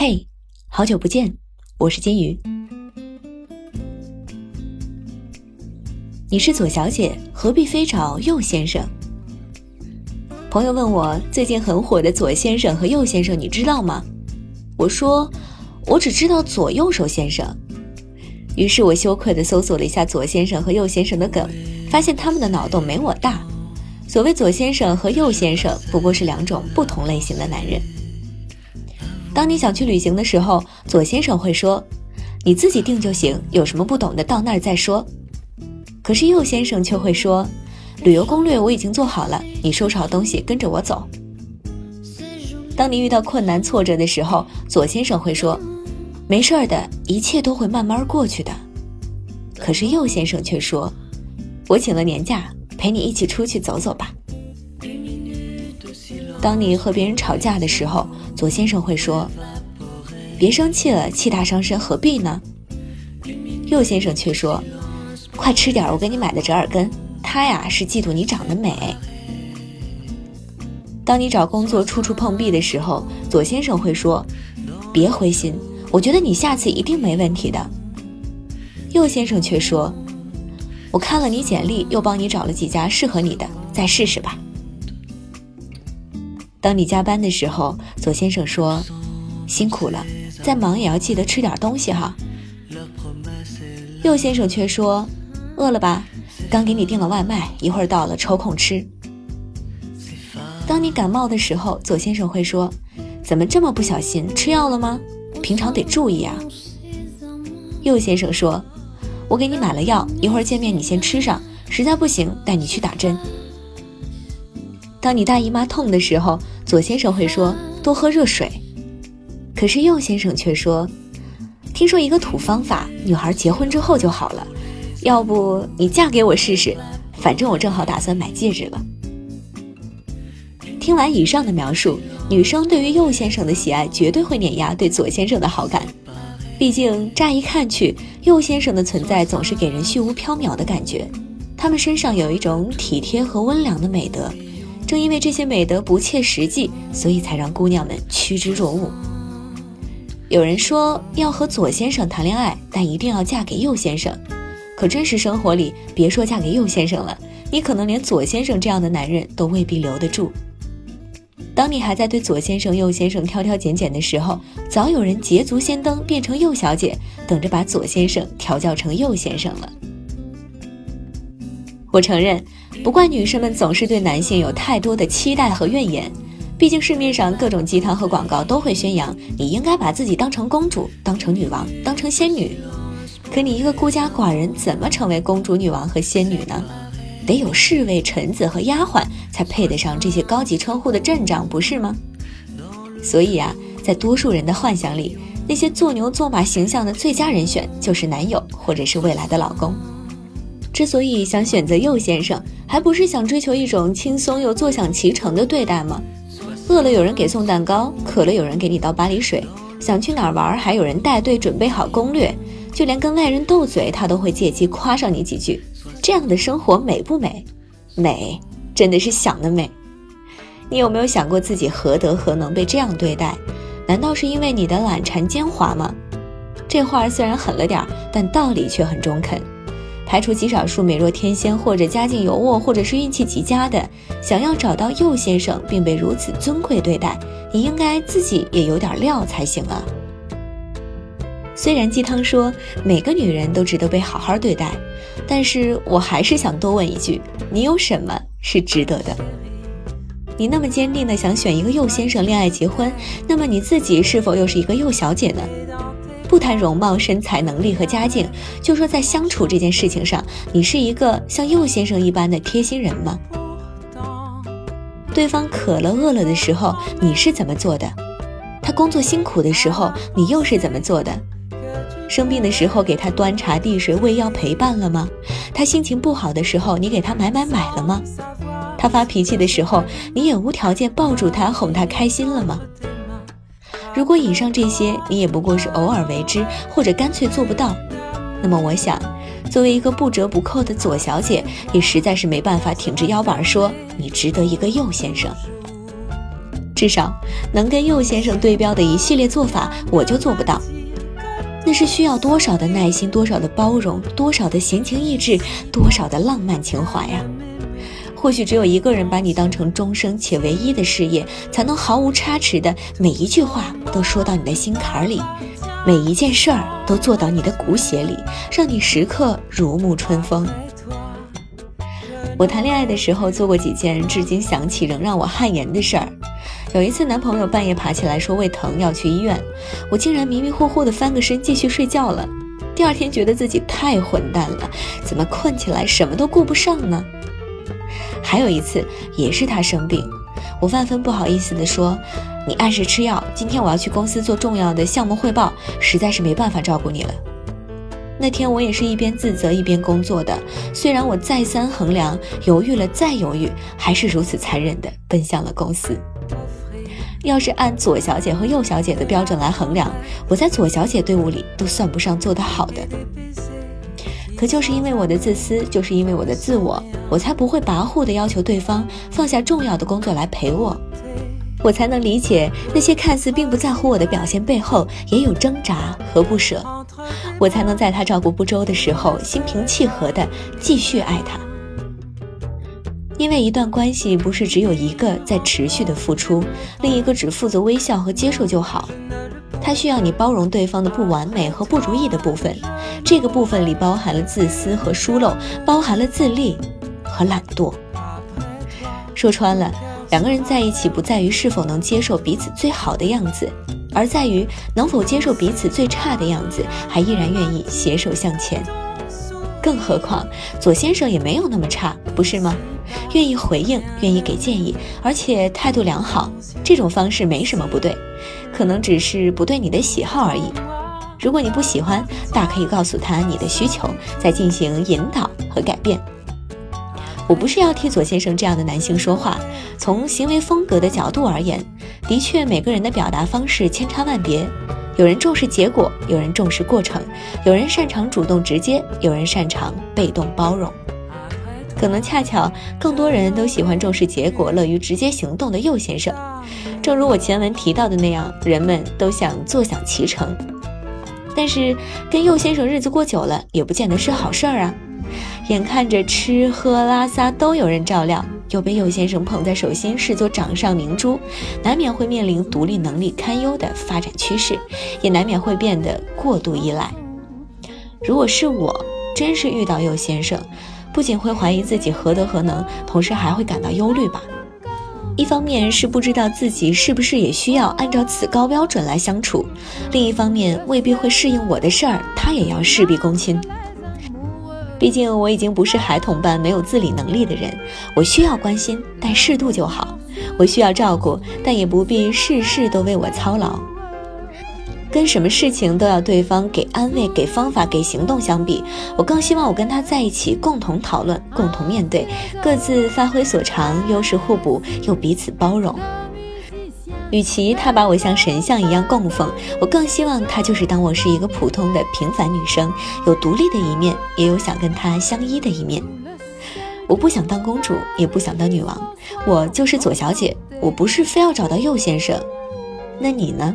嘿，好久不见，我是金鱼。你是左小姐，何必非找右先生？朋友问我最近很火的左先生和右先生，你知道吗？我说我只知道左右手先生。于是我羞愧地搜索了一下左先生和右先生的梗，发现他们的脑洞没我大。所谓左先生和右先生，不过是两种不同类型的男人。当你想去旅行的时候，左先生会说：“你自己定就行，有什么不懂的到那儿再说。”可是右先生却会说：“旅游攻略我已经做好了，你收拾好东西跟着我走。”当你遇到困难挫折的时候，左先生会说。没事儿的，一切都会慢慢过去的。可是右先生却说：“我请了年假，陪你一起出去走走吧。”当你和别人吵架的时候，左先生会说：“别生气了，气大伤身，何必呢？”右先生却说：“快吃点我给你买的折耳根，他呀是嫉妒你长得美。”当你找工作处处碰壁的时候，左先生会说：“别灰心。”我觉得你下次一定没问题的。右先生却说：“我看了你简历，又帮你找了几家适合你的，再试试吧。”当你加班的时候，左先生说：“辛苦了，再忙也要记得吃点东西哈。”右先生却说：“饿了吧？刚给你订了外卖，一会儿到了抽空吃。”当你感冒的时候，左先生会说：“怎么这么不小心？吃药了吗？”平常得注意啊。右先生说：“我给你买了药，一会儿见面你先吃上，实在不行带你去打针。”当你大姨妈痛的时候，左先生会说：“多喝热水。”可是右先生却说：“听说一个土方法，女孩结婚之后就好了，要不你嫁给我试试？反正我正好打算买戒指了。”听完以上的描述。女生对于右先生的喜爱绝对会碾压对左先生的好感，毕竟乍一看去，右先生的存在总是给人虚无缥缈的感觉。他们身上有一种体贴和温良的美德，正因为这些美德不切实际，所以才让姑娘们趋之若鹜。有人说要和左先生谈恋爱，但一定要嫁给右先生。可真实生活里，别说嫁给右先生了，你可能连左先生这样的男人都未必留得住。当你还在对左先生、右先生挑挑拣拣的时候，早有人捷足先登，变成右小姐，等着把左先生调教成右先生了。我承认，不怪女生们总是对男性有太多的期待和怨言，毕竟市面上各种鸡汤和广告都会宣扬你应该把自己当成公主、当成女王、当成仙女。可你一个孤家寡人，怎么成为公主、女王和仙女呢？得有侍卫、臣子和丫鬟才配得上这些高级称呼的阵仗，不是吗？所以啊，在多数人的幻想里，那些做牛做马形象的最佳人选就是男友或者是未来的老公。之所以想选择右先生，还不是想追求一种轻松又坐享其成的对待吗？饿了有人给送蛋糕，渴了有人给你倒巴黎水，想去哪儿玩还有人带队准备好攻略，就连跟外人斗嘴，他都会借机夸上你几句。这样的生活美不美？美，真的是想得美。你有没有想过自己何德何能被这样对待？难道是因为你的懒馋奸猾吗？这话虽然狠了点儿，但道理却很中肯。排除极少数美若天仙或者家境优渥或者是运气极佳的，想要找到右先生并被如此尊贵对待，你应该自己也有点料才行啊。虽然鸡汤说每个女人都值得被好好对待，但是我还是想多问一句：你有什么是值得的？你那么坚定的想选一个右先生恋爱结婚，那么你自己是否又是一个右小姐呢？不谈容貌、身材、能力和家境，就说在相处这件事情上，你是一个像右先生一般的贴心人吗？对方渴了、饿了的时候，你是怎么做的？他工作辛苦的时候，你又是怎么做的？生病的时候给他端茶递水喂药陪伴了吗？他心情不好的时候你给他买买买了吗？他发脾气的时候你也无条件抱住他哄他开心了吗？如果以上这些你也不过是偶尔为之或者干脆做不到，那么我想，作为一个不折不扣的左小姐也实在是没办法挺直腰板说你值得一个右先生。至少能跟右先生对标的一系列做法，我就做不到。那是需要多少的耐心，多少的包容，多少的闲情逸致，多少的浪漫情怀呀！或许只有一个人把你当成终生且唯一的事业，才能毫无差池的每一句话都说到你的心坎里，每一件事儿都做到你的骨血里，让你时刻如沐春风。我谈恋爱的时候做过几件至今想起仍让我汗颜的事儿。有一次，男朋友半夜爬起来说胃疼要去医院，我竟然迷迷糊糊的翻个身继续睡觉了。第二天觉得自己太混蛋了，怎么困起来什么都顾不上呢？还有一次也是他生病，我万分不好意思地说：“你按时吃药，今天我要去公司做重要的项目汇报，实在是没办法照顾你了。”那天我也是一边自责一边工作的，虽然我再三衡量，犹豫了再犹豫，还是如此残忍地奔向了公司。要是按左小姐和右小姐的标准来衡量，我在左小姐队伍里都算不上做得好的。可就是因为我的自私，就是因为我的自我，我才不会跋扈地要求对方放下重要的工作来陪我，我才能理解那些看似并不在乎我的表现背后也有挣扎和不舍，我才能在他照顾不周的时候心平气和地继续爱他。因为一段关系不是只有一个在持续的付出，另一个只负责微笑和接受就好。他需要你包容对方的不完美和不如意的部分，这个部分里包含了自私和疏漏，包含了自立和懒惰。说穿了，两个人在一起不在于是否能接受彼此最好的样子，而在于能否接受彼此最差的样子，还依然愿意携手向前。更何况左先生也没有那么差，不是吗？愿意回应，愿意给建议，而且态度良好，这种方式没什么不对，可能只是不对你的喜好而已。如果你不喜欢，大可以告诉他你的需求，再进行引导和改变。我不是要替左先生这样的男性说话，从行为风格的角度而言，的确每个人的表达方式千差万别。有人重视结果，有人重视过程，有人擅长主动直接，有人擅长被动包容。可能恰巧更多人都喜欢重视结果、乐于直接行动的右先生。正如我前文提到的那样，人们都想坐享其成。但是跟右先生日子过久了，也不见得是好事儿啊。眼看着吃喝拉撒都有人照料。又被右先生捧在手心，视作掌上明珠，难免会面临独立能力堪忧的发展趋势，也难免会变得过度依赖。如果是我，真是遇到右先生，不仅会怀疑自己何德何能，同时还会感到忧虑吧。一方面是不知道自己是不是也需要按照此高标准来相处，另一方面未必会适应我的事儿，他也要事必躬亲。毕竟我已经不是孩童般没有自理能力的人，我需要关心，但适度就好；我需要照顾，但也不必事事都为我操劳。跟什么事情都要对方给安慰、给方法、给行动相比，我更希望我跟他在一起，共同讨论、共同面对，各自发挥所长，优势互补，又彼此包容。与其他把我像神像一样供奉，我更希望他就是当我是一个普通的平凡女生，有独立的一面，也有想跟他相依的一面。我不想当公主，也不想当女王，我就是左小姐。我不是非要找到右先生，那你呢？